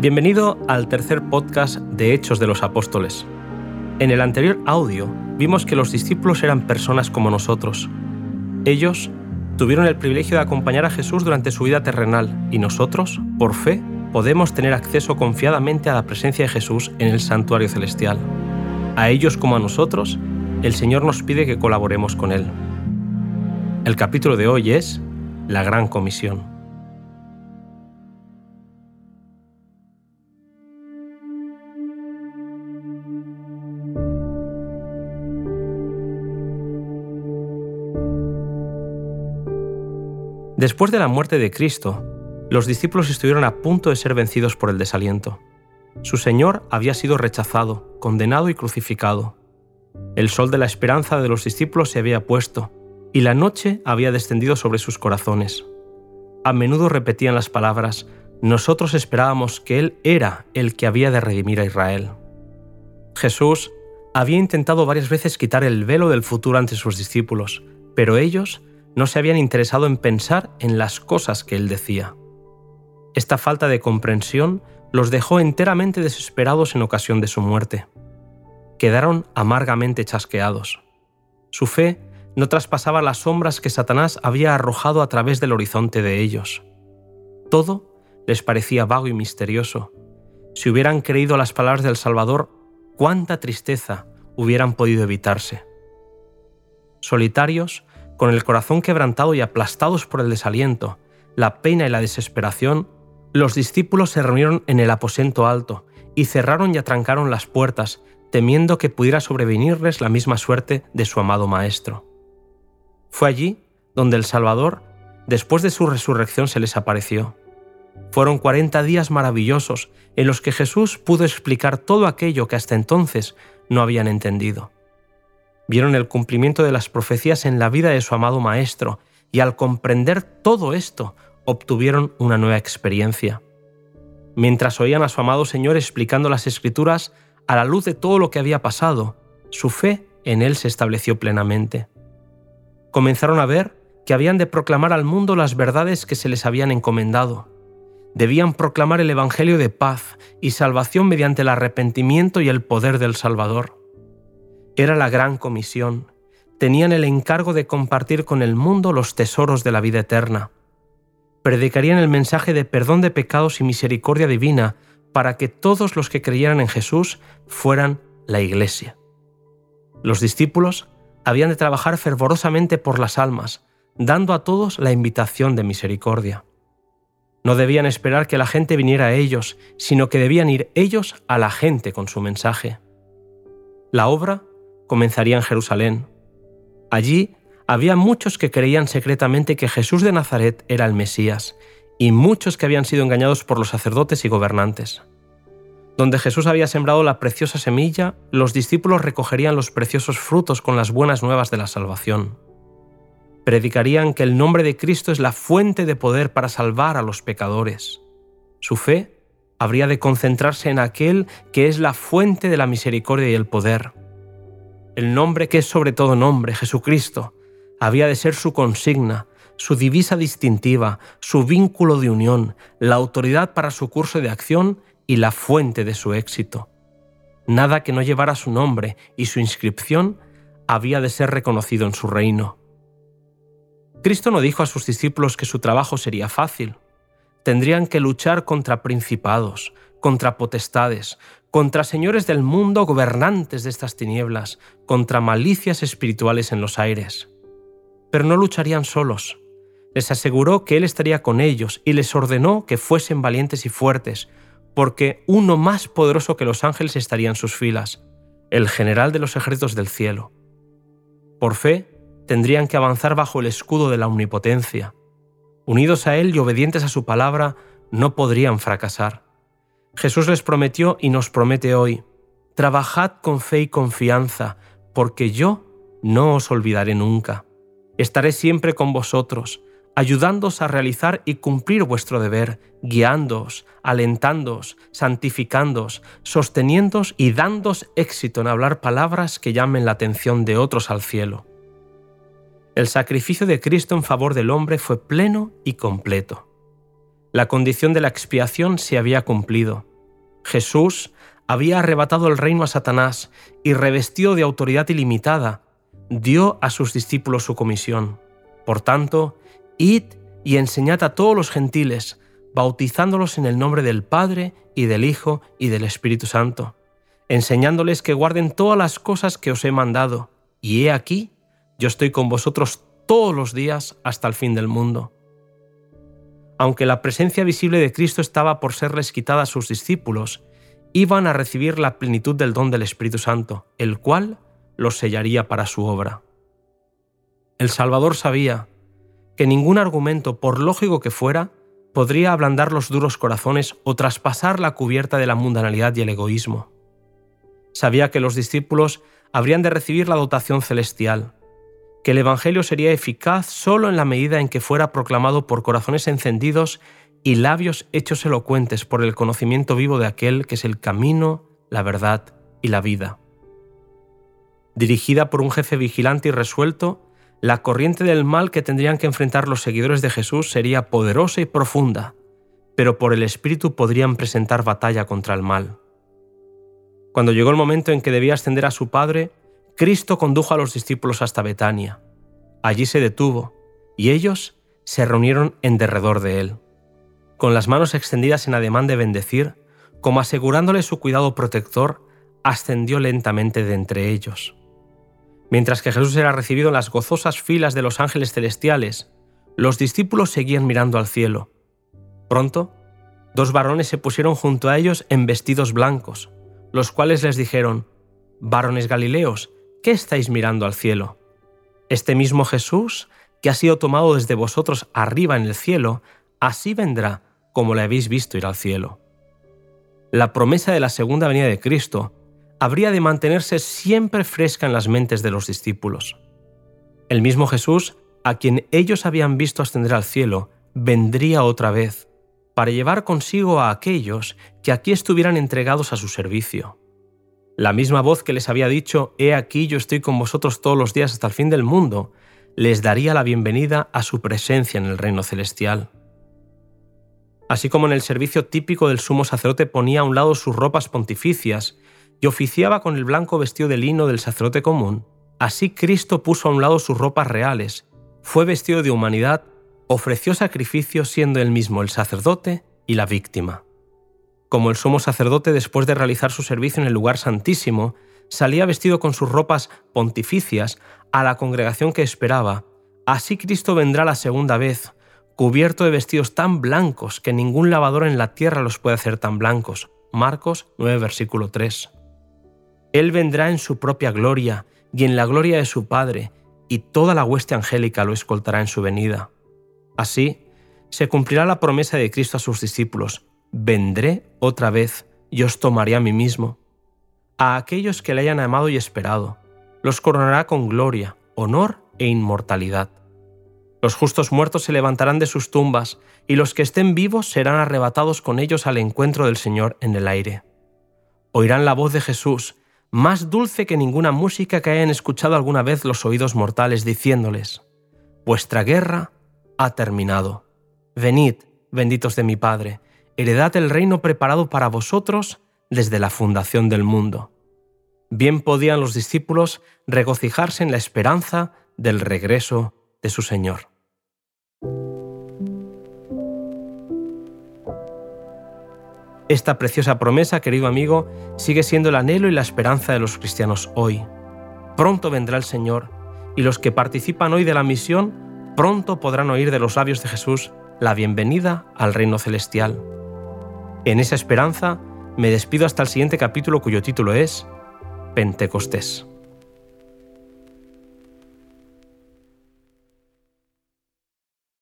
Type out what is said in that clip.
Bienvenido al tercer podcast de Hechos de los Apóstoles. En el anterior audio vimos que los discípulos eran personas como nosotros. Ellos tuvieron el privilegio de acompañar a Jesús durante su vida terrenal y nosotros, por fe, podemos tener acceso confiadamente a la presencia de Jesús en el santuario celestial. A ellos como a nosotros, el Señor nos pide que colaboremos con Él. El capítulo de hoy es la Gran Comisión. Después de la muerte de Cristo, los discípulos estuvieron a punto de ser vencidos por el desaliento. Su Señor había sido rechazado, condenado y crucificado. El sol de la esperanza de los discípulos se había puesto, y la noche había descendido sobre sus corazones. A menudo repetían las palabras, nosotros esperábamos que Él era el que había de redimir a Israel. Jesús había intentado varias veces quitar el velo del futuro ante sus discípulos, pero ellos no se habían interesado en pensar en las cosas que Él decía. Esta falta de comprensión los dejó enteramente desesperados en ocasión de su muerte. Quedaron amargamente chasqueados. Su fe no traspasaba las sombras que Satanás había arrojado a través del horizonte de ellos. Todo les parecía vago y misterioso. Si hubieran creído las palabras del Salvador, cuánta tristeza hubieran podido evitarse. Solitarios, con el corazón quebrantado y aplastados por el desaliento, la pena y la desesperación, los discípulos se reunieron en el aposento alto y cerraron y atrancaron las puertas, temiendo que pudiera sobrevenirles la misma suerte de su amado Maestro. Fue allí donde el Salvador, después de su resurrección, se les apareció. Fueron cuarenta días maravillosos en los que Jesús pudo explicar todo aquello que hasta entonces no habían entendido. Vieron el cumplimiento de las profecías en la vida de su amado Maestro, y al comprender todo esto, obtuvieron una nueva experiencia. Mientras oían a su amado Señor explicando las escrituras a la luz de todo lo que había pasado, su fe en Él se estableció plenamente. Comenzaron a ver que habían de proclamar al mundo las verdades que se les habían encomendado. Debían proclamar el Evangelio de paz y salvación mediante el arrepentimiento y el poder del Salvador. Era la gran comisión. Tenían el encargo de compartir con el mundo los tesoros de la vida eterna predicarían el mensaje de perdón de pecados y misericordia divina para que todos los que creyeran en Jesús fueran la Iglesia. Los discípulos habían de trabajar fervorosamente por las almas, dando a todos la invitación de misericordia. No debían esperar que la gente viniera a ellos, sino que debían ir ellos a la gente con su mensaje. La obra comenzaría en Jerusalén. Allí había muchos que creían secretamente que Jesús de Nazaret era el Mesías, y muchos que habían sido engañados por los sacerdotes y gobernantes. Donde Jesús había sembrado la preciosa semilla, los discípulos recogerían los preciosos frutos con las buenas nuevas de la salvación. Predicarían que el nombre de Cristo es la fuente de poder para salvar a los pecadores. Su fe habría de concentrarse en aquel que es la fuente de la misericordia y el poder. El nombre que es sobre todo nombre, Jesucristo, había de ser su consigna, su divisa distintiva, su vínculo de unión, la autoridad para su curso de acción y la fuente de su éxito. Nada que no llevara su nombre y su inscripción había de ser reconocido en su reino. Cristo no dijo a sus discípulos que su trabajo sería fácil. Tendrían que luchar contra principados, contra potestades, contra señores del mundo gobernantes de estas tinieblas, contra malicias espirituales en los aires pero no lucharían solos. Les aseguró que Él estaría con ellos y les ordenó que fuesen valientes y fuertes, porque uno más poderoso que los ángeles estaría en sus filas, el general de los ejércitos del cielo. Por fe, tendrían que avanzar bajo el escudo de la omnipotencia. Unidos a Él y obedientes a su palabra, no podrían fracasar. Jesús les prometió y nos promete hoy, trabajad con fe y confianza, porque yo no os olvidaré nunca. Estaré siempre con vosotros, ayudándoos a realizar y cumplir vuestro deber, guiándoos, alentándoos, santificándoos, sosteniéndoos y dándoos éxito en hablar palabras que llamen la atención de otros al cielo. El sacrificio de Cristo en favor del hombre fue pleno y completo. La condición de la expiación se había cumplido. Jesús había arrebatado el reino a Satanás y revestido de autoridad ilimitada, dio a sus discípulos su comisión. Por tanto, id y enseñad a todos los gentiles, bautizándolos en el nombre del Padre y del Hijo y del Espíritu Santo, enseñándoles que guarden todas las cosas que os he mandado. Y he aquí, yo estoy con vosotros todos los días hasta el fin del mundo aunque la presencia visible de Cristo estaba por serles quitada a sus discípulos, iban a recibir la plenitud del don del Espíritu Santo, el cual los sellaría para su obra. El Salvador sabía que ningún argumento, por lógico que fuera, podría ablandar los duros corazones o traspasar la cubierta de la mundanalidad y el egoísmo. Sabía que los discípulos habrían de recibir la dotación celestial, que el Evangelio sería eficaz solo en la medida en que fuera proclamado por corazones encendidos y labios hechos elocuentes por el conocimiento vivo de aquel que es el camino, la verdad y la vida. Dirigida por un jefe vigilante y resuelto, la corriente del mal que tendrían que enfrentar los seguidores de Jesús sería poderosa y profunda, pero por el Espíritu podrían presentar batalla contra el mal. Cuando llegó el momento en que debía ascender a su Padre, Cristo condujo a los discípulos hasta Betania. Allí se detuvo, y ellos se reunieron en derredor de él. Con las manos extendidas en ademán de bendecir, como asegurándole su cuidado protector, ascendió lentamente de entre ellos. Mientras que Jesús era recibido en las gozosas filas de los ángeles celestiales, los discípulos seguían mirando al cielo. Pronto, dos varones se pusieron junto a ellos en vestidos blancos, los cuales les dijeron, Varones Galileos, ¿qué estáis mirando al cielo? Este mismo Jesús, que ha sido tomado desde vosotros arriba en el cielo, así vendrá como le habéis visto ir al cielo. La promesa de la segunda venida de Cristo habría de mantenerse siempre fresca en las mentes de los discípulos. El mismo Jesús, a quien ellos habían visto ascender al cielo, vendría otra vez, para llevar consigo a aquellos que aquí estuvieran entregados a su servicio. La misma voz que les había dicho, He aquí yo estoy con vosotros todos los días hasta el fin del mundo, les daría la bienvenida a su presencia en el reino celestial. Así como en el servicio típico del sumo sacerdote ponía a un lado sus ropas pontificias y oficiaba con el blanco vestido de lino del sacerdote común, así Cristo puso a un lado sus ropas reales, fue vestido de humanidad, ofreció sacrificio siendo él mismo el sacerdote y la víctima. Como el sumo sacerdote, después de realizar su servicio en el lugar santísimo, salía vestido con sus ropas pontificias a la congregación que esperaba, así Cristo vendrá la segunda vez, cubierto de vestidos tan blancos que ningún lavador en la tierra los puede hacer tan blancos. Marcos 9, versículo 3. Él vendrá en su propia gloria y en la gloria de su Padre, y toda la hueste angélica lo escoltará en su venida. Así, se cumplirá la promesa de Cristo a sus discípulos, vendré otra vez y os tomaré a mí mismo. A aquellos que le hayan amado y esperado, los coronará con gloria, honor e inmortalidad. Los justos muertos se levantarán de sus tumbas, y los que estén vivos serán arrebatados con ellos al encuentro del Señor en el aire. Oirán la voz de Jesús, más dulce que ninguna música que hayan escuchado alguna vez los oídos mortales, diciéndoles, Vuestra guerra ha terminado. Venid, benditos de mi Padre, heredad el reino preparado para vosotros desde la fundación del mundo. Bien podían los discípulos regocijarse en la esperanza del regreso de su Señor. Esta preciosa promesa, querido amigo, sigue siendo el anhelo y la esperanza de los cristianos hoy. Pronto vendrá el Señor, y los que participan hoy de la misión pronto podrán oír de los labios de Jesús la bienvenida al reino celestial. En esa esperanza me despido hasta el siguiente capítulo cuyo título es Pentecostés.